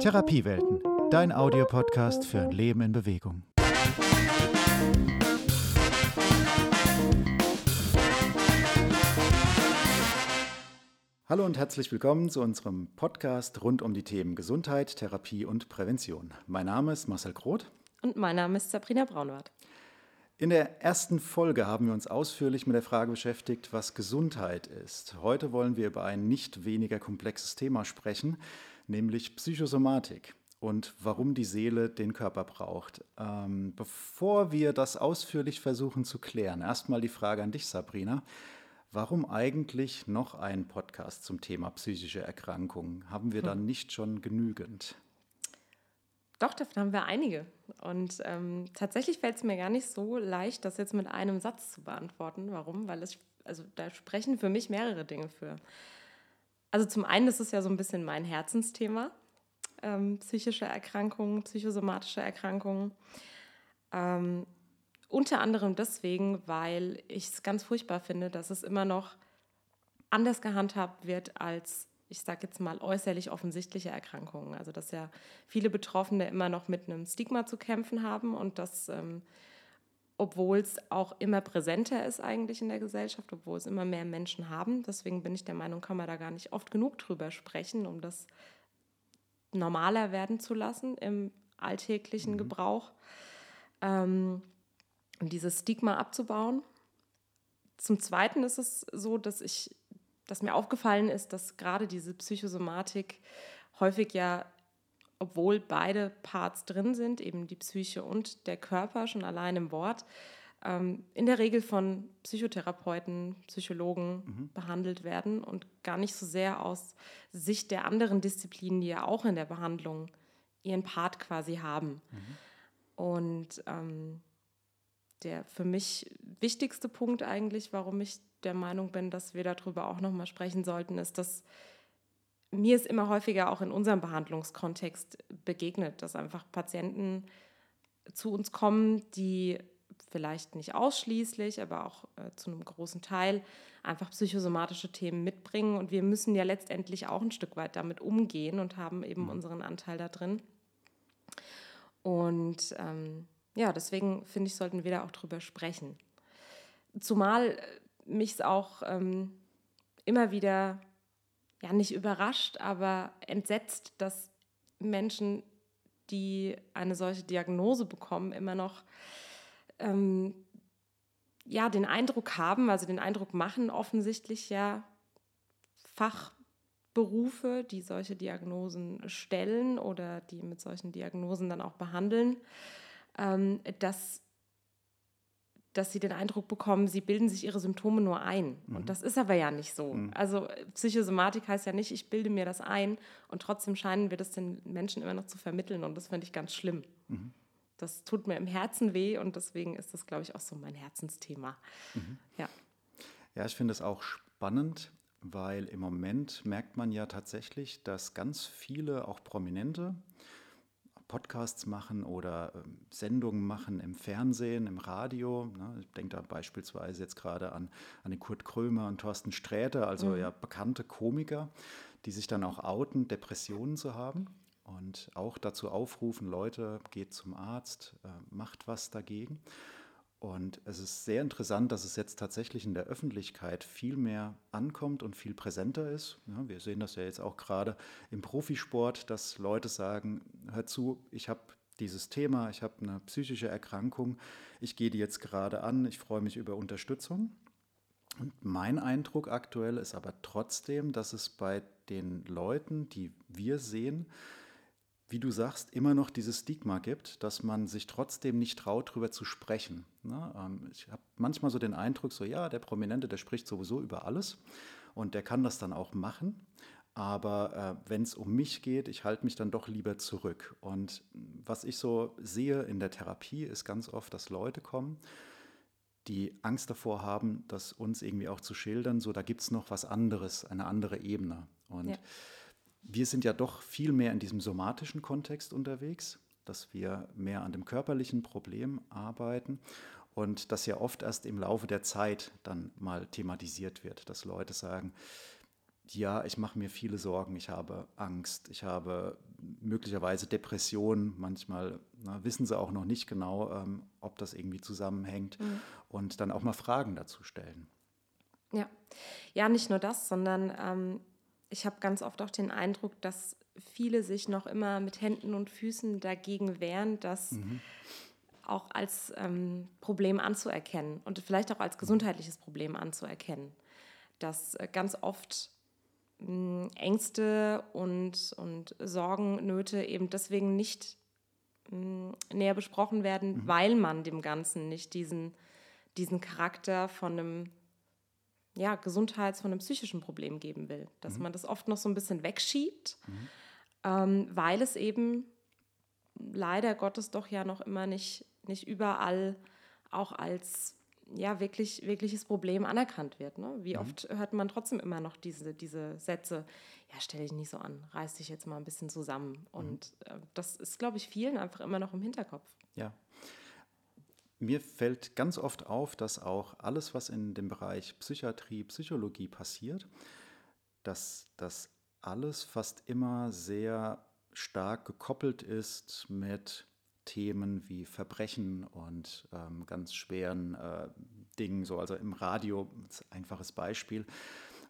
Therapiewelten, dein Audiopodcast für ein Leben in Bewegung. Hallo und herzlich willkommen zu unserem Podcast rund um die Themen Gesundheit, Therapie und Prävention. Mein Name ist Marcel Groth. Und mein Name ist Sabrina Braunwart. In der ersten Folge haben wir uns ausführlich mit der Frage beschäftigt, was Gesundheit ist. Heute wollen wir über ein nicht weniger komplexes Thema sprechen, nämlich Psychosomatik und warum die Seele den Körper braucht. Ähm, bevor wir das ausführlich versuchen zu klären, erstmal die Frage an dich, Sabrina. Warum eigentlich noch ein Podcast zum Thema psychische Erkrankungen? Haben wir hm. dann nicht schon genügend? Doch, davon haben wir einige. Und ähm, tatsächlich fällt es mir gar nicht so leicht, das jetzt mit einem Satz zu beantworten. Warum? Weil es, also da sprechen für mich mehrere Dinge für. Also zum einen ist es ja so ein bisschen mein Herzensthema, ähm, psychische Erkrankungen, psychosomatische Erkrankungen. Ähm, unter anderem deswegen, weil ich es ganz furchtbar finde, dass es immer noch anders gehandhabt wird als ich sage jetzt mal, äußerlich offensichtliche Erkrankungen. Also dass ja viele Betroffene immer noch mit einem Stigma zu kämpfen haben und das, ähm, obwohl es auch immer präsenter ist eigentlich in der Gesellschaft, obwohl es immer mehr Menschen haben. Deswegen bin ich der Meinung, kann man da gar nicht oft genug drüber sprechen, um das normaler werden zu lassen im alltäglichen mhm. Gebrauch, ähm, um dieses Stigma abzubauen. Zum Zweiten ist es so, dass ich dass mir aufgefallen ist, dass gerade diese Psychosomatik häufig ja, obwohl beide Parts drin sind, eben die Psyche und der Körper schon allein im Wort, ähm, in der Regel von Psychotherapeuten, Psychologen mhm. behandelt werden und gar nicht so sehr aus Sicht der anderen Disziplinen, die ja auch in der Behandlung ihren Part quasi haben. Mhm. Und ähm, der für mich wichtigste Punkt eigentlich, warum ich der Meinung bin, dass wir darüber auch nochmal sprechen sollten, ist, dass mir es immer häufiger auch in unserem Behandlungskontext begegnet, dass einfach Patienten zu uns kommen, die vielleicht nicht ausschließlich, aber auch äh, zu einem großen Teil einfach psychosomatische Themen mitbringen. Und wir müssen ja letztendlich auch ein Stück weit damit umgehen und haben eben mhm. unseren Anteil da drin. Und ähm, ja, deswegen finde ich, sollten wir da auch drüber sprechen. Zumal mich es auch ähm, immer wieder, ja nicht überrascht, aber entsetzt, dass Menschen, die eine solche Diagnose bekommen, immer noch ähm, ja, den Eindruck haben, also den Eindruck machen offensichtlich ja Fachberufe, die solche Diagnosen stellen oder die mit solchen Diagnosen dann auch behandeln, ähm, dass dass sie den Eindruck bekommen, sie bilden sich ihre Symptome nur ein. Mhm. Und das ist aber ja nicht so. Mhm. Also Psychosomatik heißt ja nicht, ich bilde mir das ein und trotzdem scheinen wir das den Menschen immer noch zu vermitteln und das finde ich ganz schlimm. Mhm. Das tut mir im Herzen weh und deswegen ist das, glaube ich, auch so mein Herzensthema. Mhm. Ja. ja, ich finde es auch spannend, weil im Moment merkt man ja tatsächlich, dass ganz viele, auch Prominente, Podcasts machen oder ähm, Sendungen machen im Fernsehen, im Radio. Ne? Ich denke da beispielsweise jetzt gerade an, an den Kurt Krömer und Thorsten Sträter, also mhm. ja bekannte Komiker, die sich dann auch outen, Depressionen zu haben und auch dazu aufrufen, Leute, geht zum Arzt, äh, macht was dagegen. Und es ist sehr interessant, dass es jetzt tatsächlich in der Öffentlichkeit viel mehr ankommt und viel präsenter ist. Ja, wir sehen das ja jetzt auch gerade im Profisport, dass Leute sagen, hör zu, ich habe dieses Thema, ich habe eine psychische Erkrankung, ich gehe die jetzt gerade an, ich freue mich über Unterstützung. Und mein Eindruck aktuell ist aber trotzdem, dass es bei den Leuten, die wir sehen, wie du sagst, immer noch dieses Stigma gibt, dass man sich trotzdem nicht traut, darüber zu sprechen. Ne? Ähm, ich habe manchmal so den Eindruck, so ja, der Prominente, der spricht sowieso über alles und der kann das dann auch machen. Aber äh, wenn es um mich geht, ich halte mich dann doch lieber zurück. Und was ich so sehe in der Therapie, ist ganz oft, dass Leute kommen, die Angst davor haben, das uns irgendwie auch zu schildern, so da gibt es noch was anderes, eine andere Ebene. Und ja wir sind ja doch viel mehr in diesem somatischen Kontext unterwegs, dass wir mehr an dem körperlichen Problem arbeiten und das ja oft erst im Laufe der Zeit dann mal thematisiert wird, dass Leute sagen, ja, ich mache mir viele Sorgen, ich habe Angst, ich habe möglicherweise Depressionen. Manchmal na, wissen sie auch noch nicht genau, ähm, ob das irgendwie zusammenhängt. Mhm. Und dann auch mal Fragen dazu stellen. Ja, ja, nicht nur das, sondern ähm, ich habe ganz oft auch den Eindruck, dass viele sich noch immer mit Händen und Füßen dagegen wehren, das mhm. auch als ähm, Problem anzuerkennen und vielleicht auch als gesundheitliches Problem anzuerkennen. Dass äh, ganz oft mh, Ängste und, und Sorgen, Nöte eben deswegen nicht mh, näher besprochen werden, mhm. weil man dem Ganzen nicht diesen, diesen Charakter von einem ja, Gesundheits-, von einem psychischen Problem geben will. Dass mhm. man das oft noch so ein bisschen wegschiebt, mhm. ähm, weil es eben leider Gottes doch ja noch immer nicht, nicht überall auch als ja, wirklich, wirkliches Problem anerkannt wird. Ne? Wie mhm. oft hört man trotzdem immer noch diese, diese Sätze, ja, stell dich nicht so an, reiß dich jetzt mal ein bisschen zusammen. Mhm. Und äh, das ist, glaube ich, vielen einfach immer noch im Hinterkopf. Ja. Mir fällt ganz oft auf, dass auch alles, was in dem Bereich Psychiatrie, Psychologie passiert, dass das alles fast immer sehr stark gekoppelt ist mit Themen wie Verbrechen und ähm, ganz schweren äh, Dingen, so also im Radio, einfaches Beispiel.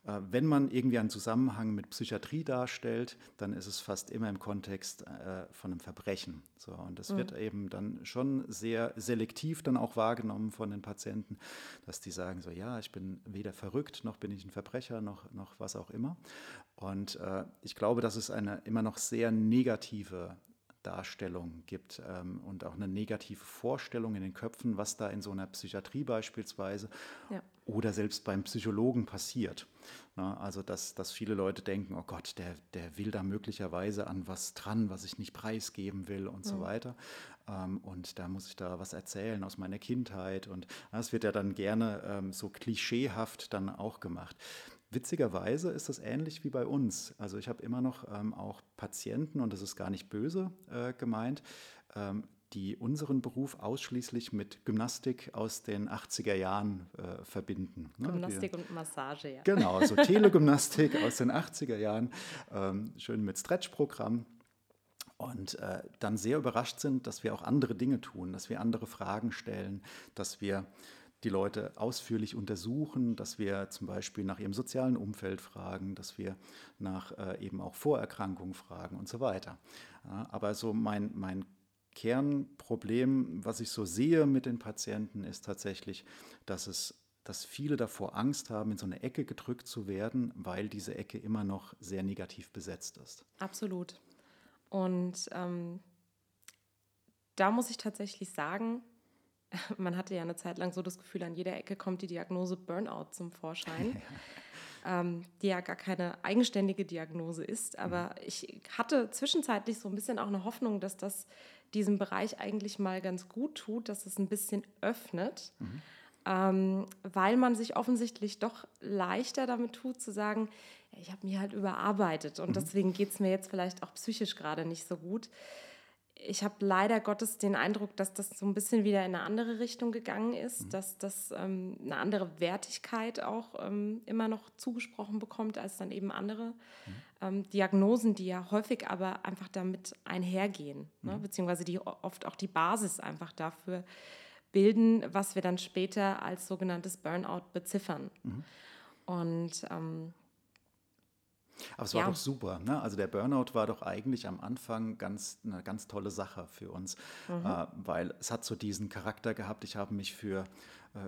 Äh, wenn man irgendwie einen Zusammenhang mit Psychiatrie darstellt, dann ist es fast immer im Kontext äh, von einem Verbrechen. So, und das mhm. wird eben dann schon sehr selektiv dann auch wahrgenommen von den Patienten, dass die sagen so, ja, ich bin weder verrückt, noch bin ich ein Verbrecher, noch, noch was auch immer. Und äh, ich glaube, dass es eine immer noch sehr negative Darstellung gibt ähm, und auch eine negative Vorstellung in den Köpfen, was da in so einer Psychiatrie beispielsweise ja. oder selbst beim Psychologen passiert. Na, also, dass, dass viele Leute denken, oh Gott, der, der will da möglicherweise an was dran, was ich nicht preisgeben will und mhm. so weiter. Ähm, und da muss ich da was erzählen aus meiner Kindheit. Und das wird ja dann gerne ähm, so klischeehaft dann auch gemacht. Witzigerweise ist das ähnlich wie bei uns. Also ich habe immer noch ähm, auch Patienten, und das ist gar nicht böse äh, gemeint, ähm, die unseren Beruf ausschließlich mit Gymnastik aus den 80er Jahren äh, verbinden. Ne? Gymnastik die, und Massage, ja. Genau, so Telegymnastik aus den 80er Jahren, ähm, schön mit Stretch-Programm. Und äh, dann sehr überrascht sind, dass wir auch andere Dinge tun, dass wir andere Fragen stellen, dass wir die Leute ausführlich untersuchen, dass wir zum Beispiel nach ihrem sozialen Umfeld fragen, dass wir nach äh, eben auch Vorerkrankungen fragen und so weiter. Ja, aber so mein, mein Kernproblem, was ich so sehe mit den Patienten, ist tatsächlich, dass es dass viele davor Angst haben, in so eine Ecke gedrückt zu werden, weil diese Ecke immer noch sehr negativ besetzt ist. Absolut. Und ähm, da muss ich tatsächlich sagen, man hatte ja eine Zeit lang so das Gefühl, an jeder Ecke kommt die Diagnose Burnout zum Vorschein. ähm, die ja gar keine eigenständige Diagnose ist. Aber mhm. ich hatte zwischenzeitlich so ein bisschen auch eine Hoffnung, dass das diesem Bereich eigentlich mal ganz gut tut, dass es ein bisschen öffnet. Mhm. Ähm, weil man sich offensichtlich doch leichter damit tut, zu sagen, ich habe mich halt überarbeitet und mhm. deswegen geht es mir jetzt vielleicht auch psychisch gerade nicht so gut ich habe leider Gottes den Eindruck, dass das so ein bisschen wieder in eine andere Richtung gegangen ist, mhm. dass das ähm, eine andere Wertigkeit auch ähm, immer noch zugesprochen bekommt als dann eben andere mhm. ähm, Diagnosen, die ja häufig aber einfach damit einhergehen, ne? mhm. beziehungsweise die oft auch die Basis einfach dafür bilden, was wir dann später als sogenanntes Burnout beziffern. Mhm. Und ähm, aber es war ja. doch super. Ne? Also der Burnout war doch eigentlich am Anfang ganz, eine ganz tolle Sache für uns, mhm. äh, weil es hat so diesen Charakter gehabt, ich habe mich für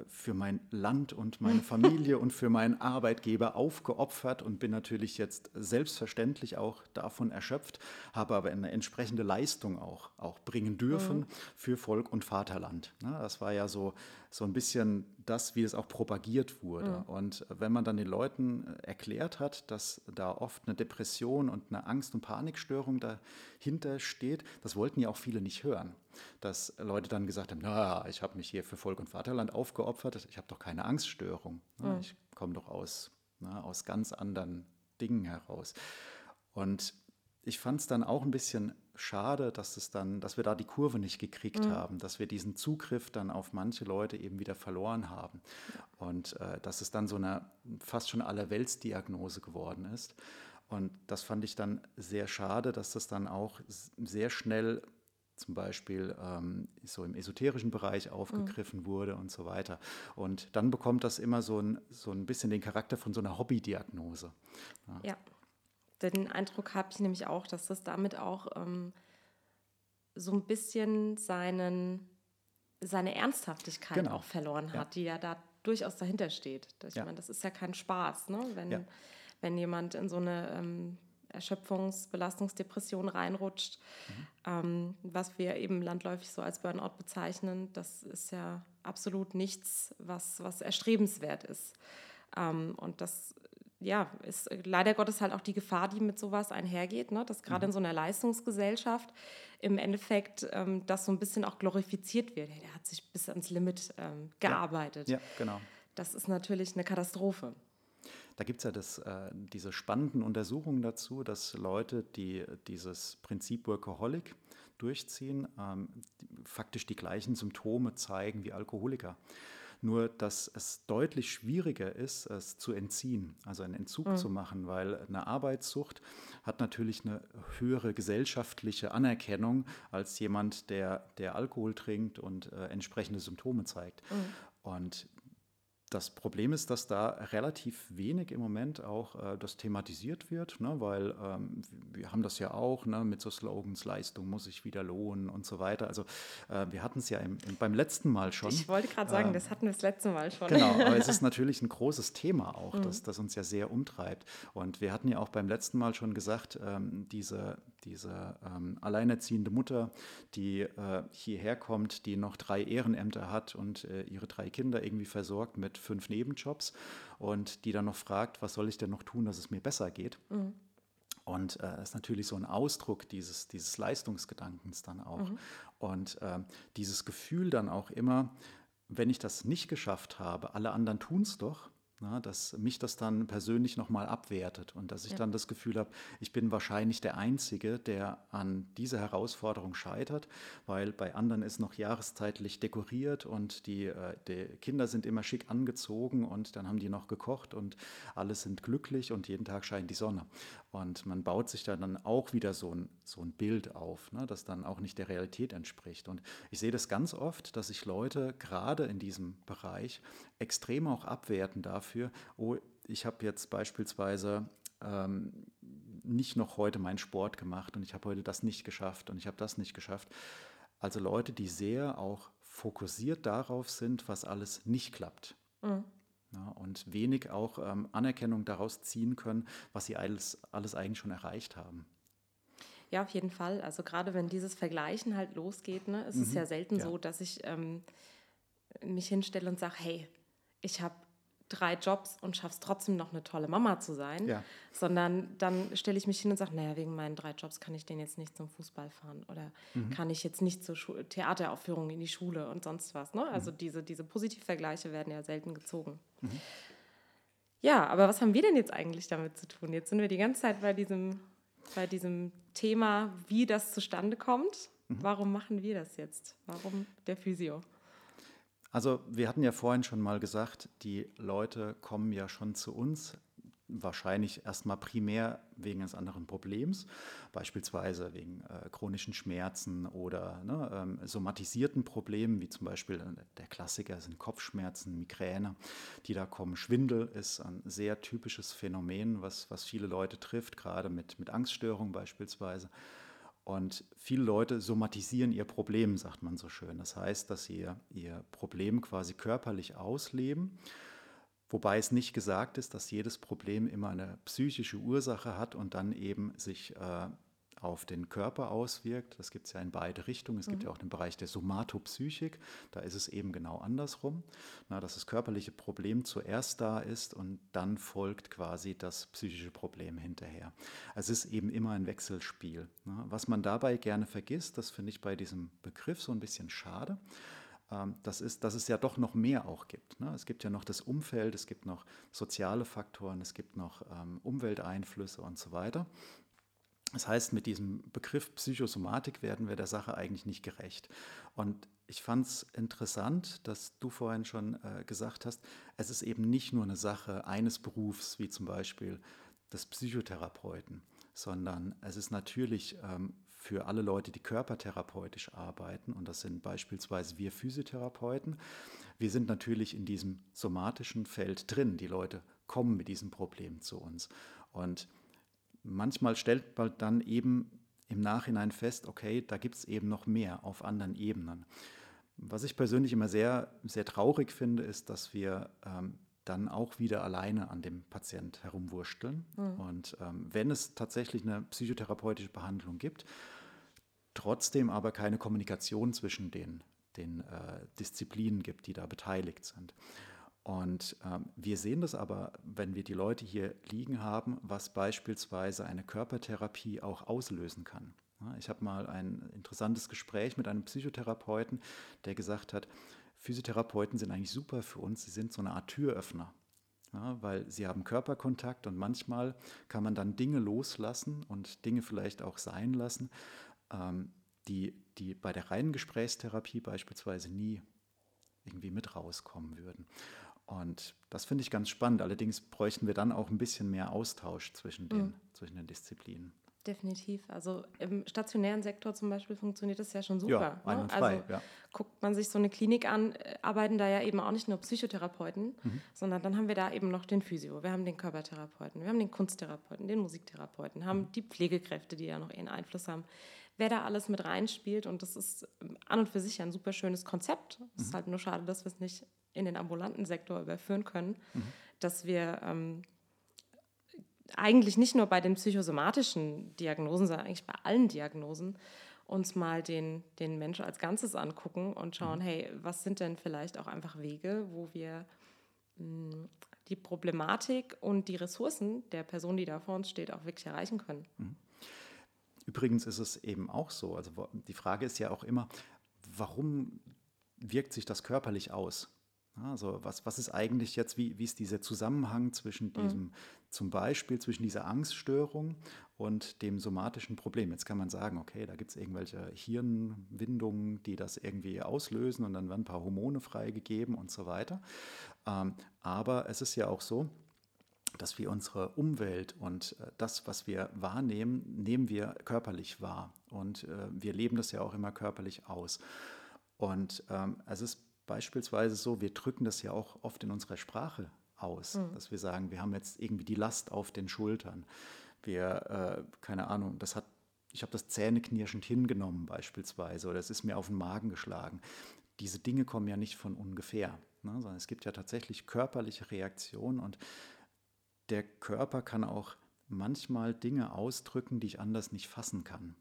für mein Land und meine Familie und für meinen Arbeitgeber aufgeopfert und bin natürlich jetzt selbstverständlich auch davon erschöpft, habe aber eine entsprechende Leistung auch, auch bringen dürfen mhm. für Volk und Vaterland. Das war ja so, so ein bisschen das, wie es auch propagiert wurde. Mhm. Und wenn man dann den Leuten erklärt hat, dass da oft eine Depression und eine Angst- und Panikstörung dahinter steht, das wollten ja auch viele nicht hören dass Leute dann gesagt haben, na, ich habe mich hier für Volk und Vaterland aufgeopfert, ich habe doch keine Angststörung. Mhm. Ich komme doch aus, na, aus ganz anderen Dingen heraus. Und ich fand es dann auch ein bisschen schade, dass es dann, dass wir da die Kurve nicht gekriegt mhm. haben, dass wir diesen Zugriff dann auf manche Leute eben wieder verloren haben. Und äh, dass es dann so eine fast schon Allerweltsdiagnose geworden ist. Und das fand ich dann sehr schade, dass das dann auch sehr schnell zum Beispiel ähm, so im esoterischen Bereich aufgegriffen mhm. wurde und so weiter. Und dann bekommt das immer so ein, so ein bisschen den Charakter von so einer Hobbydiagnose. Ja. ja. Den Eindruck habe ich nämlich auch, dass das damit auch ähm, so ein bisschen seinen, seine Ernsthaftigkeit genau. auch verloren hat, ja. die ja da durchaus dahinter steht. Ich ja. meine, das ist ja kein Spaß, ne? wenn, wenn jemand in so eine ähm, Erschöpfungs-, Belastungsdepression reinrutscht, mhm. ähm, was wir eben landläufig so als Burnout bezeichnen, das ist ja absolut nichts, was, was erstrebenswert ist. Ähm, und das ja, ist leider Gottes halt auch die Gefahr, die mit sowas einhergeht, ne? dass gerade mhm. in so einer Leistungsgesellschaft im Endeffekt ähm, das so ein bisschen auch glorifiziert wird. Der hat sich bis ans Limit ähm, gearbeitet. Ja. ja, genau. Das ist natürlich eine Katastrophe. Da gibt es ja das, äh, diese spannenden Untersuchungen dazu, dass Leute, die dieses Prinzip Workaholic durchziehen, ähm, faktisch die gleichen Symptome zeigen wie Alkoholiker. Nur, dass es deutlich schwieriger ist, es zu entziehen, also einen Entzug mhm. zu machen, weil eine Arbeitssucht hat natürlich eine höhere gesellschaftliche Anerkennung als jemand, der, der Alkohol trinkt und äh, entsprechende Symptome zeigt. Mhm. Und das Problem ist, dass da relativ wenig im Moment auch äh, das thematisiert wird, ne, weil ähm, wir haben das ja auch ne, mit so Slogans, Leistung muss sich wieder lohnen und so weiter. Also äh, wir hatten es ja im, im, beim letzten Mal schon. Ich wollte gerade sagen, äh, das hatten wir das letzte Mal schon. Genau, aber es ist natürlich ein großes Thema auch, mhm. das, das uns ja sehr umtreibt. Und wir hatten ja auch beim letzten Mal schon gesagt, ähm, diese, diese ähm, alleinerziehende Mutter, die äh, hierher kommt, die noch drei Ehrenämter hat und äh, ihre drei Kinder irgendwie versorgt mit fünf Nebenjobs und die dann noch fragt, was soll ich denn noch tun, dass es mir besser geht. Mhm. Und äh, das ist natürlich so ein Ausdruck dieses, dieses Leistungsgedankens dann auch. Mhm. Und äh, dieses Gefühl dann auch immer, wenn ich das nicht geschafft habe, alle anderen tun es doch, na, dass mich das dann persönlich nochmal abwertet und dass ich ja. dann das Gefühl habe, ich bin wahrscheinlich der Einzige, der an dieser Herausforderung scheitert, weil bei anderen ist noch jahreszeitlich dekoriert und die, äh, die Kinder sind immer schick angezogen und dann haben die noch gekocht und alle sind glücklich und jeden Tag scheint die Sonne. Und man baut sich da dann auch wieder so ein, so ein Bild auf, ne, das dann auch nicht der Realität entspricht. Und ich sehe das ganz oft, dass sich Leute gerade in diesem Bereich extrem auch abwerten dafür, oh, ich habe jetzt beispielsweise ähm, nicht noch heute meinen Sport gemacht und ich habe heute das nicht geschafft und ich habe das nicht geschafft. Also Leute, die sehr auch fokussiert darauf sind, was alles nicht klappt. Mhm. Ja, und wenig auch ähm, Anerkennung daraus ziehen können, was sie alles, alles eigentlich schon erreicht haben. Ja, auf jeden Fall. Also gerade wenn dieses Vergleichen halt losgeht, ne, ist mhm. es ja selten ja. so, dass ich ähm, mich hinstelle und sage, hey, ich habe drei Jobs und schaffe es trotzdem noch eine tolle Mama zu sein, ja. sondern dann stelle ich mich hin und sage, naja, wegen meinen drei Jobs kann ich den jetzt nicht zum Fußball fahren oder mhm. kann ich jetzt nicht zur Schu Theateraufführung in die Schule und sonst was. Ne? Also mhm. diese, diese Positivvergleiche werden ja selten gezogen. Mhm. Ja, aber was haben wir denn jetzt eigentlich damit zu tun? Jetzt sind wir die ganze Zeit bei diesem, bei diesem Thema, wie das zustande kommt. Mhm. Warum machen wir das jetzt? Warum der Physio? Also wir hatten ja vorhin schon mal gesagt, die Leute kommen ja schon zu uns, wahrscheinlich erstmal primär wegen eines anderen Problems, beispielsweise wegen äh, chronischen Schmerzen oder ne, ähm, somatisierten Problemen, wie zum Beispiel äh, der Klassiker sind Kopfschmerzen, Migräne, die da kommen. Schwindel ist ein sehr typisches Phänomen, was, was viele Leute trifft, gerade mit, mit Angststörungen beispielsweise. Und viele Leute somatisieren ihr Problem, sagt man so schön. Das heißt, dass sie ihr Problem quasi körperlich ausleben, wobei es nicht gesagt ist, dass jedes Problem immer eine psychische Ursache hat und dann eben sich äh, auf den Körper auswirkt. Das gibt es ja in beide Richtungen. Es mhm. gibt ja auch den Bereich der Somatopsychik. Da ist es eben genau andersrum, na, dass das körperliche Problem zuerst da ist und dann folgt quasi das psychische Problem hinterher. Es ist eben immer ein Wechselspiel. Na. Was man dabei gerne vergisst, das finde ich bei diesem Begriff so ein bisschen schade ähm, das ist, dass es ja doch noch mehr auch gibt. Ne? Es gibt ja noch das Umfeld, es gibt noch soziale Faktoren, es gibt noch ähm, Umwelteinflüsse und so weiter. Das heißt, mit diesem Begriff Psychosomatik werden wir der Sache eigentlich nicht gerecht. Und ich fand es interessant, dass du vorhin schon äh, gesagt hast, es ist eben nicht nur eine Sache eines Berufs, wie zum Beispiel des Psychotherapeuten, sondern es ist natürlich ähm, für alle Leute, die körpertherapeutisch arbeiten, und das sind beispielsweise wir Physiotherapeuten, wir sind natürlich in diesem somatischen Feld drin. Die Leute kommen mit diesem Problem zu uns. Und manchmal stellt man dann eben im Nachhinein fest, okay, da gibt es eben noch mehr auf anderen Ebenen. Was ich persönlich immer sehr, sehr traurig finde, ist, dass wir ähm, dann auch wieder alleine an dem Patient herumwursteln. Mhm. Und ähm, wenn es tatsächlich eine psychotherapeutische Behandlung gibt, trotzdem aber keine Kommunikation zwischen den, den äh, Disziplinen gibt, die da beteiligt sind. Und ähm, wir sehen das aber, wenn wir die Leute hier liegen haben, was beispielsweise eine Körpertherapie auch auslösen kann. Ich habe mal ein interessantes Gespräch mit einem Psychotherapeuten, der gesagt hat, Physiotherapeuten sind eigentlich super für uns, sie sind so eine Art Türöffner. Ja, weil sie haben Körperkontakt und manchmal kann man dann Dinge loslassen und Dinge vielleicht auch sein lassen, ähm, die, die bei der reinen Gesprächstherapie beispielsweise nie irgendwie mit rauskommen würden. Und das finde ich ganz spannend. Allerdings bräuchten wir dann auch ein bisschen mehr Austausch zwischen den, mhm. zwischen den Disziplinen. Definitiv. Also im stationären Sektor zum Beispiel funktioniert das ja schon super. Ja, ne? also ja. guckt man sich so eine Klinik an, äh, arbeiten da ja eben auch nicht nur Psychotherapeuten, mhm. sondern dann haben wir da eben noch den Physio, wir haben den Körpertherapeuten, wir haben den Kunsttherapeuten, den Musiktherapeuten, haben mhm. die Pflegekräfte, die da noch ihren Einfluss haben. Wer da alles mit reinspielt und das ist ähm, an und für sich ein super schönes Konzept. Es mhm. ist halt nur schade, dass wir es nicht in den ambulanten Sektor überführen können, mhm. dass wir ähm, eigentlich nicht nur bei den psychosomatischen Diagnosen, sondern eigentlich bei allen Diagnosen uns mal den, den Menschen als Ganzes angucken und schauen, mhm. hey, was sind denn vielleicht auch einfach Wege, wo wir mh, hm, die Problematik und die Ressourcen der Person, die da vor uns steht, auch wirklich erreichen können. Mhm. Übrigens ist es eben auch so, also die Frage ist ja auch immer, warum wirkt sich das körperlich aus? Also was, was ist eigentlich jetzt, wie, wie ist dieser Zusammenhang zwischen mhm. diesem, mhm. zum Beispiel zwischen dieser Angststörung und dem somatischen Problem? Jetzt kann man sagen, okay, da gibt es irgendwelche Hirnwindungen, die das irgendwie auslösen und dann werden ein paar Hormone freigegeben und so weiter. Ähm, aber es ist ja auch so, dass wir unsere Umwelt und äh, das, was wir wahrnehmen, nehmen wir körperlich wahr. Und äh, wir leben das ja auch immer körperlich aus. Und ähm, es ist beispielsweise so, wir drücken das ja auch oft in unserer Sprache aus, mhm. dass wir sagen, wir haben jetzt irgendwie die Last auf den Schultern. Wir, äh, keine Ahnung, das hat, ich habe das zähneknirschend hingenommen beispielsweise oder es ist mir auf den Magen geschlagen. Diese Dinge kommen ja nicht von ungefähr, ne, sondern es gibt ja tatsächlich körperliche Reaktionen und der Körper kann auch manchmal Dinge ausdrücken, die ich anders nicht fassen kann.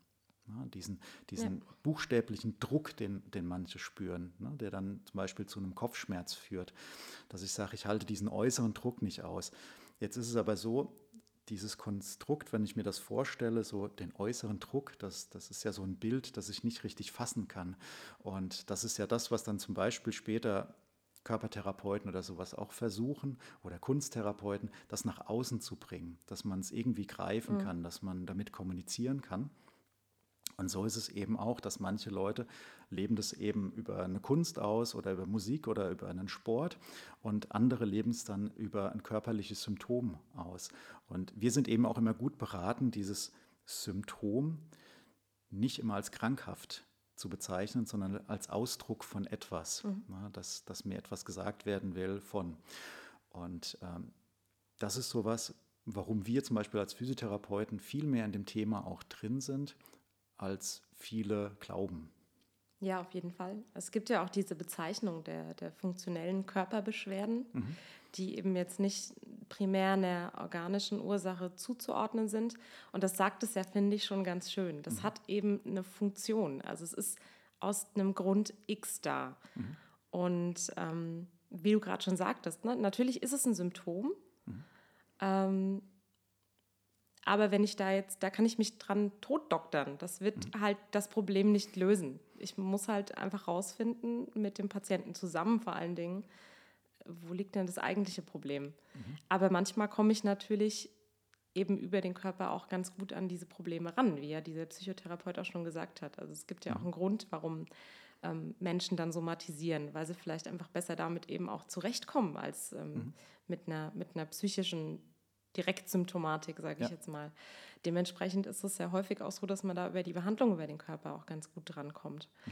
Ja, diesen diesen ja. buchstäblichen Druck, den, den manche spüren, ne, der dann zum Beispiel zu einem Kopfschmerz führt, dass ich sage, ich halte diesen äußeren Druck nicht aus. Jetzt ist es aber so, dieses Konstrukt, wenn ich mir das vorstelle, so den äußeren Druck, das, das ist ja so ein Bild, das ich nicht richtig fassen kann. Und das ist ja das, was dann zum Beispiel später Körpertherapeuten oder sowas auch versuchen oder Kunsttherapeuten, das nach außen zu bringen, dass man es irgendwie greifen mhm. kann, dass man damit kommunizieren kann. Und so ist es eben auch, dass manche Leute leben das eben über eine Kunst aus oder über Musik oder über einen Sport und andere leben es dann über ein körperliches Symptom aus. Und wir sind eben auch immer gut beraten, dieses Symptom nicht immer als krankhaft zu bezeichnen, sondern als Ausdruck von etwas, mhm. na, dass, dass mir etwas gesagt werden will von. Und ähm, das ist sowas, warum wir zum Beispiel als Physiotherapeuten viel mehr in dem Thema auch drin sind, als viele glauben. Ja, auf jeden Fall. Es gibt ja auch diese Bezeichnung der, der funktionellen Körperbeschwerden, mhm. die eben jetzt nicht primär einer organischen Ursache zuzuordnen sind. Und das sagt es ja, finde ich, schon ganz schön. Das mhm. hat eben eine Funktion. Also es ist aus einem Grund X da. Mhm. Und ähm, wie du gerade schon sagtest, ne, natürlich ist es ein Symptom. Mhm. Ähm, aber wenn ich da jetzt, da kann ich mich dran totdoktern. Das wird mhm. halt das Problem nicht lösen. Ich muss halt einfach rausfinden, mit dem Patienten zusammen vor allen Dingen, wo liegt denn das eigentliche Problem. Mhm. Aber manchmal komme ich natürlich eben über den Körper auch ganz gut an diese Probleme ran, wie ja dieser Psychotherapeut auch schon gesagt hat. Also es gibt ja auch einen Grund, warum ähm, Menschen dann somatisieren, weil sie vielleicht einfach besser damit eben auch zurechtkommen als ähm, mhm. mit, einer, mit einer psychischen Direktsymptomatik, sage ich ja. jetzt mal. Dementsprechend ist es sehr häufig auch so, dass man da über die Behandlung über den Körper auch ganz gut drankommt. Mhm.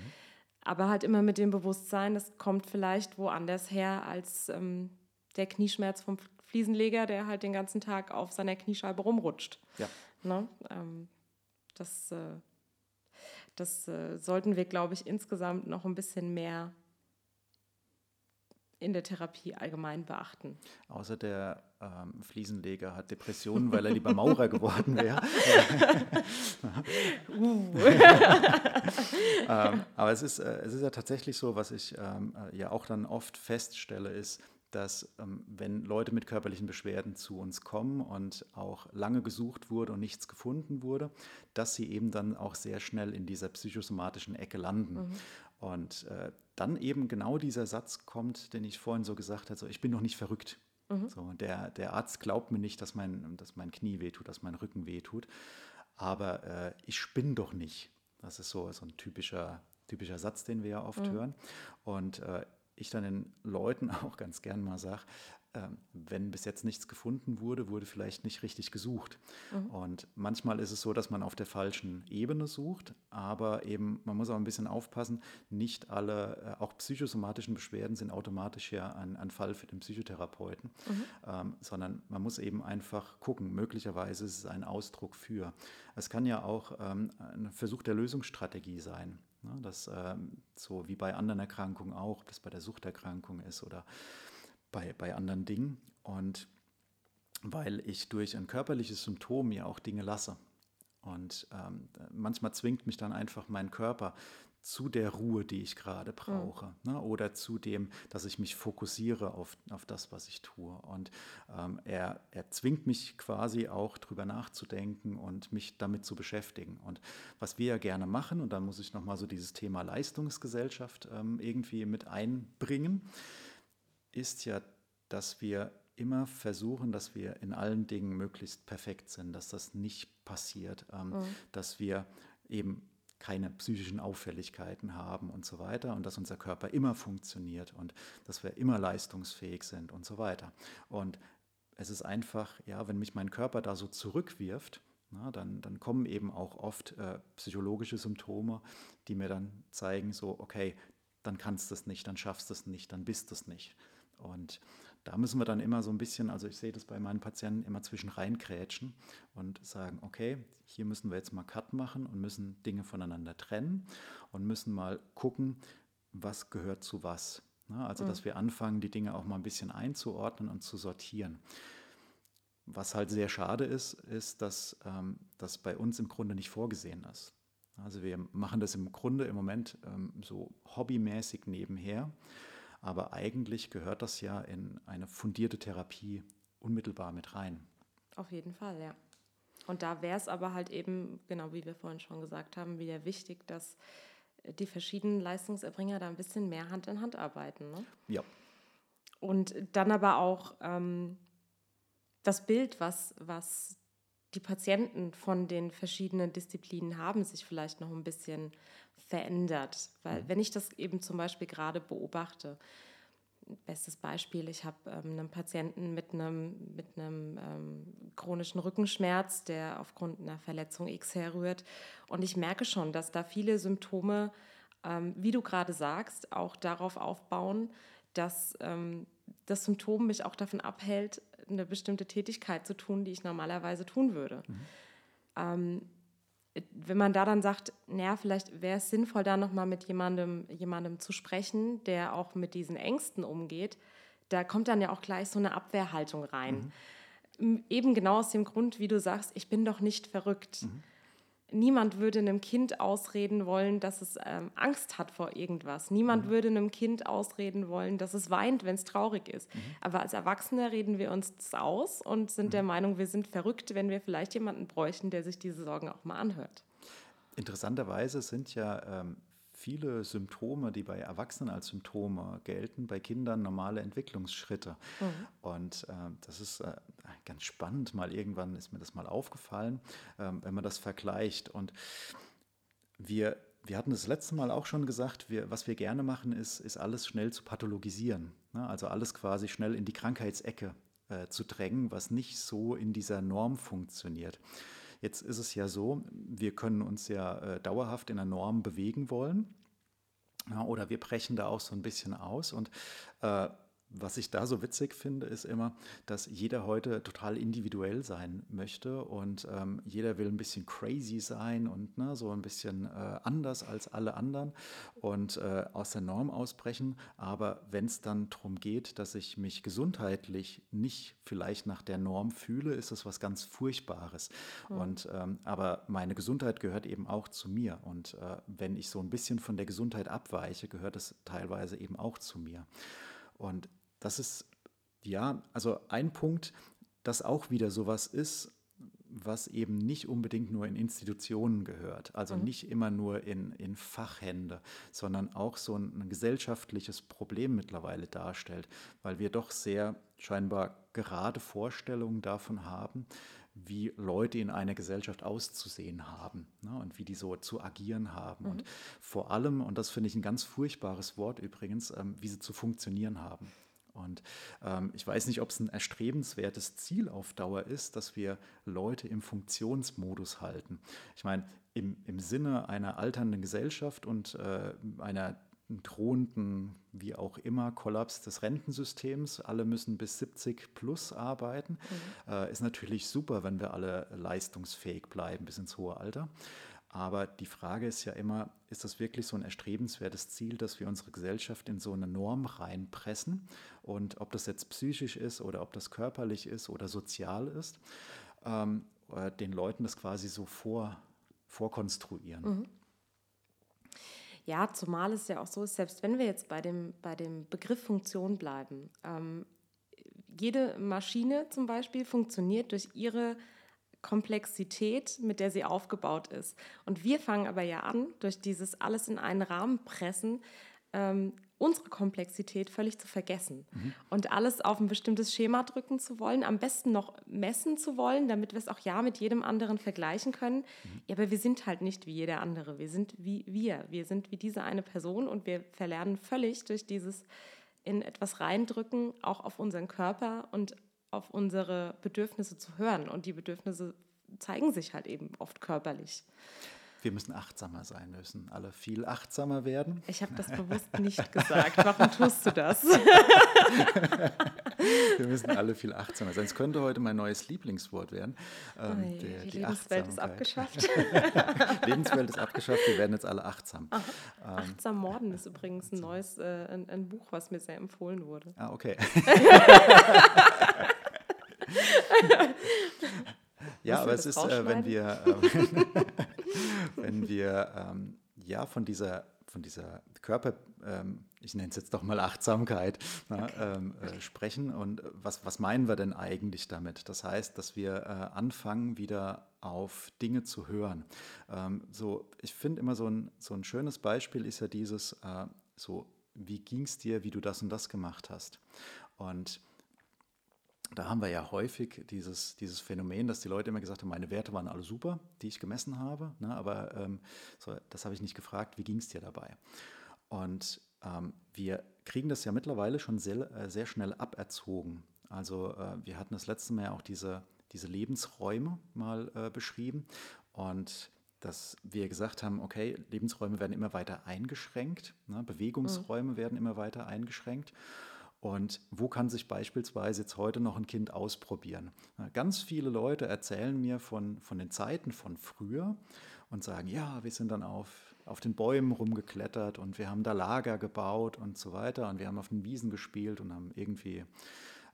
Aber halt immer mit dem Bewusstsein, das kommt vielleicht woanders her als ähm, der Knieschmerz vom Fliesenleger, der halt den ganzen Tag auf seiner Kniescheibe rumrutscht. Ja. Ne? Ähm, das äh, das äh, sollten wir, glaube ich, insgesamt noch ein bisschen mehr in der Therapie allgemein beachten. Außer der ähm, Fliesenleger hat Depressionen, weil er lieber Maurer geworden wäre. uh. ähm, aber es ist, äh, es ist ja tatsächlich so, was ich ähm, äh, ja auch dann oft feststelle, ist, dass ähm, wenn Leute mit körperlichen Beschwerden zu uns kommen und auch lange gesucht wurde und nichts gefunden wurde, dass sie eben dann auch sehr schnell in dieser psychosomatischen Ecke landen. Mhm. Und äh, dann eben genau dieser Satz kommt, den ich vorhin so gesagt habe, so, ich bin noch nicht verrückt. Mhm. So, der, der Arzt glaubt mir nicht, dass mein, dass mein Knie wehtut, dass mein Rücken wehtut, aber äh, ich spinne doch nicht. Das ist so, so ein typischer, typischer Satz, den wir ja oft mhm. hören. Und äh, ich dann den Leuten auch ganz gern mal sage, wenn bis jetzt nichts gefunden wurde, wurde vielleicht nicht richtig gesucht. Mhm. Und manchmal ist es so, dass man auf der falschen Ebene sucht, aber eben, man muss auch ein bisschen aufpassen, nicht alle, äh, auch psychosomatischen Beschwerden sind automatisch ja ein, ein Fall für den Psychotherapeuten, mhm. ähm, sondern man muss eben einfach gucken, möglicherweise ist es ein Ausdruck für. Es kann ja auch ähm, ein Versuch der Lösungsstrategie sein. Ne, das ähm, so wie bei anderen Erkrankungen auch, ob es bei der Suchterkrankung ist oder bei, bei anderen Dingen. Und weil ich durch ein körperliches Symptom ja auch Dinge lasse. Und ähm, manchmal zwingt mich dann einfach mein Körper zu der Ruhe, die ich gerade brauche. Mhm. Ne? Oder zu dem, dass ich mich fokussiere auf, auf das, was ich tue. Und ähm, er, er zwingt mich quasi auch drüber nachzudenken und mich damit zu beschäftigen. Und was wir ja gerne machen, und da muss ich nochmal so dieses Thema Leistungsgesellschaft ähm, irgendwie mit einbringen, ist ja, dass wir immer versuchen, dass wir in allen Dingen möglichst perfekt sind, dass das nicht passiert, ähm, mhm. dass wir eben keine psychischen Auffälligkeiten haben und so weiter und dass unser Körper immer funktioniert und dass wir immer leistungsfähig sind und so weiter. Und es ist einfach, ja, wenn mich mein Körper da so zurückwirft, na, dann, dann kommen eben auch oft äh, psychologische Symptome, die mir dann zeigen, so, okay, dann kannst du es nicht, dann schaffst du es nicht, dann bist du es nicht. Und da müssen wir dann immer so ein bisschen, also ich sehe das bei meinen Patienten immer zwischen reinkrätschen und sagen, okay, hier müssen wir jetzt mal Cut machen und müssen Dinge voneinander trennen und müssen mal gucken, was gehört zu was. Ne? Also, dass mhm. wir anfangen, die Dinge auch mal ein bisschen einzuordnen und zu sortieren. Was halt sehr schade ist, ist, dass ähm, das bei uns im Grunde nicht vorgesehen ist. Also wir machen das im Grunde im Moment ähm, so hobbymäßig nebenher aber eigentlich gehört das ja in eine fundierte Therapie unmittelbar mit rein. Auf jeden Fall, ja. Und da wäre es aber halt eben, genau wie wir vorhin schon gesagt haben, wieder wichtig, dass die verschiedenen Leistungserbringer da ein bisschen mehr Hand in Hand arbeiten. Ne? Ja. Und dann aber auch ähm, das Bild, was, was die Patienten von den verschiedenen Disziplinen haben, sich vielleicht noch ein bisschen verändert. Weil mhm. wenn ich das eben zum Beispiel gerade beobachte, bestes Beispiel, ich habe ähm, einen Patienten mit einem, mit einem ähm, chronischen Rückenschmerz, der aufgrund einer Verletzung X herrührt. Und ich merke schon, dass da viele Symptome, ähm, wie du gerade sagst, auch darauf aufbauen, dass ähm, das Symptom mich auch davon abhält, eine bestimmte Tätigkeit zu tun, die ich normalerweise tun würde. Mhm. Ähm, wenn man da dann sagt, naja, vielleicht wäre es sinnvoll, da nochmal mit jemandem, jemandem zu sprechen, der auch mit diesen Ängsten umgeht, da kommt dann ja auch gleich so eine Abwehrhaltung rein. Mhm. Eben genau aus dem Grund, wie du sagst, ich bin doch nicht verrückt. Mhm niemand würde einem Kind ausreden wollen, dass es ähm, Angst hat vor irgendwas. Niemand mhm. würde einem Kind ausreden wollen, dass es weint, wenn es traurig ist. Mhm. Aber als Erwachsene reden wir uns das aus und sind mhm. der Meinung, wir sind verrückt, wenn wir vielleicht jemanden bräuchten, der sich diese Sorgen auch mal anhört. Interessanterweise sind ja ähm, viele Symptome, die bei Erwachsenen als Symptome gelten, bei Kindern normale Entwicklungsschritte. Mhm. Und äh, das ist äh, ganz spannend. Mal irgendwann ist mir das mal aufgefallen, äh, wenn man das vergleicht. Und wir wir hatten das letzte Mal auch schon gesagt, wir, was wir gerne machen, ist, ist alles schnell zu pathologisieren. Ne? Also alles quasi schnell in die Krankheitsecke äh, zu drängen, was nicht so in dieser Norm funktioniert. Jetzt ist es ja so, wir können uns ja äh, dauerhaft in der Norm bewegen wollen. Ja, oder wir brechen da auch so ein bisschen aus. Und äh, was ich da so witzig finde, ist immer, dass jeder heute total individuell sein möchte und ähm, jeder will ein bisschen crazy sein und ne, so ein bisschen äh, anders als alle anderen und äh, aus der Norm ausbrechen. Aber wenn es dann darum geht, dass ich mich gesundheitlich nicht vielleicht nach der Norm fühle, ist das was ganz Furchtbares. Mhm. Und ähm, aber meine Gesundheit gehört eben auch zu mir. Und äh, wenn ich so ein bisschen von der Gesundheit abweiche, gehört es teilweise eben auch zu mir. Und das ist, ja, also ein Punkt, das auch wieder sowas ist, was eben nicht unbedingt nur in Institutionen gehört, also mhm. nicht immer nur in, in Fachhände, sondern auch so ein, ein, gesellschaftliches Problem mittlerweile darstellt, weil wir doch sehr scheinbar gerade Vorstellungen davon haben, wie Leute in einer Gesellschaft auszusehen haben ne, und wie die so zu agieren haben. Mhm. Und vor allem, und das finde ich ein ganz furchtbares Wort übrigens, ähm, wie sie zu funktionieren haben. Und ähm, ich weiß nicht, ob es ein erstrebenswertes Ziel auf Dauer ist, dass wir Leute im Funktionsmodus halten. Ich meine, im, im Sinne einer alternden Gesellschaft und äh, einer drohenden, wie auch immer, Kollaps des Rentensystems, alle müssen bis 70 plus arbeiten, mhm. äh, ist natürlich super, wenn wir alle leistungsfähig bleiben bis ins hohe Alter. Aber die Frage ist ja immer, ist das wirklich so ein erstrebenswertes Ziel, dass wir unsere Gesellschaft in so eine Norm reinpressen? Und ob das jetzt psychisch ist oder ob das körperlich ist oder sozial ist, ähm, den Leuten das quasi so vor, vorkonstruieren. Mhm. Ja, zumal es ja auch so ist, selbst wenn wir jetzt bei dem, bei dem Begriff Funktion bleiben, ähm, jede Maschine zum Beispiel funktioniert durch ihre Komplexität, mit der sie aufgebaut ist. Und wir fangen aber ja an, durch dieses alles in einen Rahmen pressen, ähm, unsere Komplexität völlig zu vergessen mhm. und alles auf ein bestimmtes Schema drücken zu wollen, am besten noch messen zu wollen, damit wir es auch ja mit jedem anderen vergleichen können. Mhm. Ja, aber wir sind halt nicht wie jeder andere. Wir sind wie wir. Wir sind wie diese eine Person und wir verlernen völlig durch dieses in etwas reindrücken, auch auf unseren Körper und auf unsere Bedürfnisse zu hören. Und die Bedürfnisse zeigen sich halt eben oft körperlich. Wir müssen achtsamer sein, müssen alle viel achtsamer werden. Ich habe das bewusst nicht gesagt. Warum tust du das? Wir müssen alle viel achtsamer sein. Es könnte heute mein neues Lieblingswort werden. Ähm, Oi, der, die, die Lebenswelt ist abgeschafft. Lebenswelt ist abgeschafft. Wir werden jetzt alle achtsam. Ach, ähm, achtsam Morden ist übrigens ein neues äh, ein, ein Buch, was mir sehr empfohlen wurde. Ah, okay. ja, aber es ist, äh, wenn wir, äh, wenn wir ähm, ja von dieser, von dieser Körper, ähm, ich nenne es jetzt doch mal Achtsamkeit, na, ähm, äh, sprechen. Und was, was meinen wir denn eigentlich damit? Das heißt, dass wir äh, anfangen, wieder auf Dinge zu hören. Ähm, so, ich finde immer so ein, so ein schönes Beispiel ist ja dieses, äh, so, wie ging es dir, wie du das und das gemacht hast? Und da haben wir ja häufig dieses, dieses Phänomen, dass die Leute immer gesagt haben, meine Werte waren alle super, die ich gemessen habe, ne, aber ähm, so, das habe ich nicht gefragt, wie ging es dir dabei? Und ähm, wir kriegen das ja mittlerweile schon sehr, äh, sehr schnell aberzogen. Also äh, wir hatten das letzte Mal ja auch diese, diese Lebensräume mal äh, beschrieben und dass wir gesagt haben, okay, Lebensräume werden immer weiter eingeschränkt, ne, Bewegungsräume mhm. werden immer weiter eingeschränkt. Und wo kann sich beispielsweise jetzt heute noch ein Kind ausprobieren? Ganz viele Leute erzählen mir von, von den Zeiten von früher und sagen, ja, wir sind dann auf, auf den Bäumen rumgeklettert und wir haben da Lager gebaut und so weiter und wir haben auf den Wiesen gespielt und haben irgendwie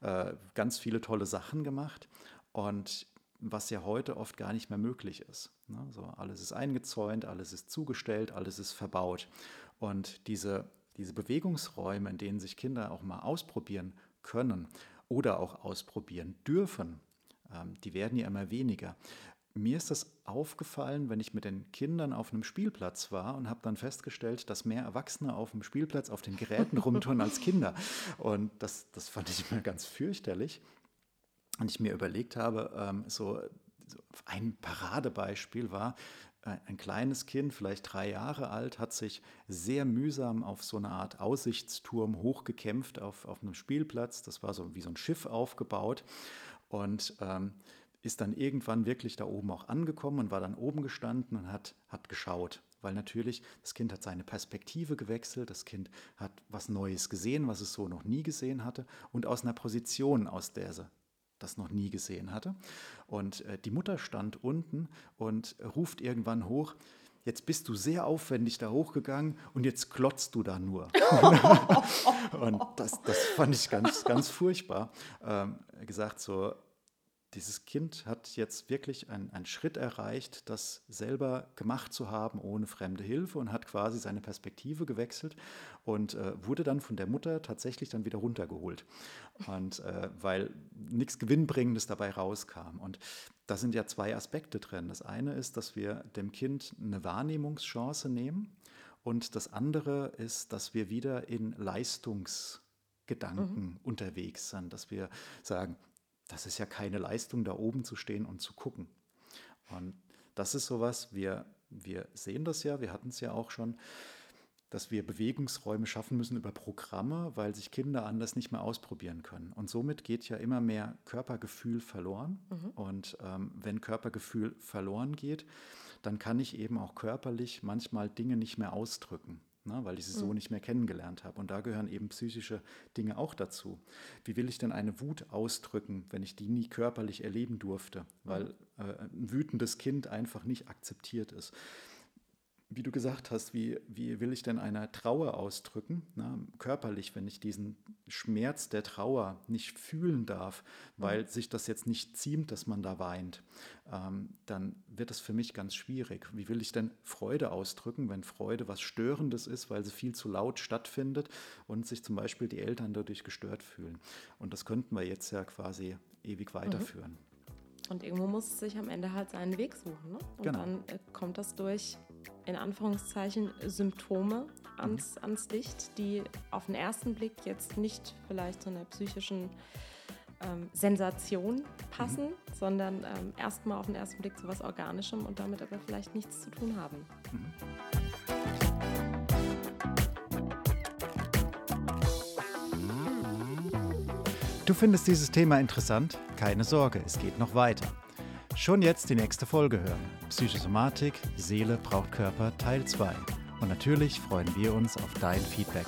äh, ganz viele tolle Sachen gemacht. Und was ja heute oft gar nicht mehr möglich ist. Ne? So, alles ist eingezäunt, alles ist zugestellt, alles ist verbaut. Und diese diese Bewegungsräume, in denen sich Kinder auch mal ausprobieren können oder auch ausprobieren dürfen, ähm, die werden ja immer weniger. mir ist das aufgefallen, wenn ich mit den Kindern auf einem Spielplatz war und habe dann festgestellt, dass mehr Erwachsene auf dem Spielplatz auf den Geräten rumtun als Kinder. Und das, das fand ich mir ganz fürchterlich. Und ich mir überlegt habe, ähm, so, ein Paradebeispiel war, äh, ein kleines Kind, vielleicht drei Jahre alt, hat sich sehr mühsam auf so eine Art Aussichtsturm hochgekämpft auf, auf einem Spielplatz. Das war so wie so ein Schiff aufgebaut. Und ähm, ist dann irgendwann wirklich da oben auch angekommen und war dann oben gestanden und hat, hat geschaut. Weil natürlich, das Kind hat seine Perspektive gewechselt, das Kind hat was Neues gesehen, was es so noch nie gesehen hatte und aus einer Position, aus der das noch nie gesehen hatte. Und äh, die Mutter stand unten und ruft irgendwann hoch, jetzt bist du sehr aufwendig da hochgegangen und jetzt klotzt du da nur. und das, das fand ich ganz, ganz furchtbar. Ähm, gesagt so, dieses Kind hat jetzt wirklich einen Schritt erreicht, das selber gemacht zu haben ohne fremde Hilfe und hat quasi seine Perspektive gewechselt und äh, wurde dann von der Mutter tatsächlich dann wieder runtergeholt. Und äh, weil nichts Gewinnbringendes dabei rauskam. Und da sind ja zwei Aspekte drin. Das eine ist, dass wir dem Kind eine Wahrnehmungschance nehmen. Und das andere ist, dass wir wieder in Leistungsgedanken mhm. unterwegs sind, dass wir sagen, das ist ja keine Leistung, da oben zu stehen und zu gucken. Und das ist sowas, wir, wir sehen das ja, wir hatten es ja auch schon, dass wir Bewegungsräume schaffen müssen über Programme, weil sich Kinder anders nicht mehr ausprobieren können. Und somit geht ja immer mehr Körpergefühl verloren. Mhm. Und ähm, wenn Körpergefühl verloren geht, dann kann ich eben auch körperlich manchmal Dinge nicht mehr ausdrücken ne, weil ich sie so mhm. nicht mehr kennengelernt habe. Und da gehören eben psychische Dinge auch dazu. Wie will ich denn eine Wut ausdrücken, wenn ich die nie körperlich erleben durfte, weil mhm. äh, ein wütendes Kind einfach nicht akzeptiert ist? Wie du gesagt hast, wie, wie will ich denn eine Trauer ausdrücken, na, körperlich, wenn ich diesen Schmerz der Trauer nicht fühlen darf, weil mhm. sich das jetzt nicht ziemt, dass man da weint, ähm, dann wird das für mich ganz schwierig. Wie will ich denn Freude ausdrücken, wenn Freude was Störendes ist, weil sie viel zu laut stattfindet und sich zum Beispiel die Eltern dadurch gestört fühlen? Und das könnten wir jetzt ja quasi ewig mhm. weiterführen. Mhm. Und irgendwo muss es sich am Ende halt seinen Weg suchen. Ne? Und genau. dann äh, kommt das durch in Anführungszeichen Symptome ans, mhm. ans Licht, die auf den ersten Blick jetzt nicht vielleicht zu einer psychischen ähm, Sensation passen, mhm. sondern ähm, erstmal auf den ersten Blick zu was Organischem und damit aber vielleicht nichts zu tun haben. Mhm. Du findest dieses Thema interessant? Keine Sorge, es geht noch weiter. Schon jetzt die nächste Folge hören. Psychosomatik, Seele braucht Körper Teil 2. Und natürlich freuen wir uns auf dein Feedback.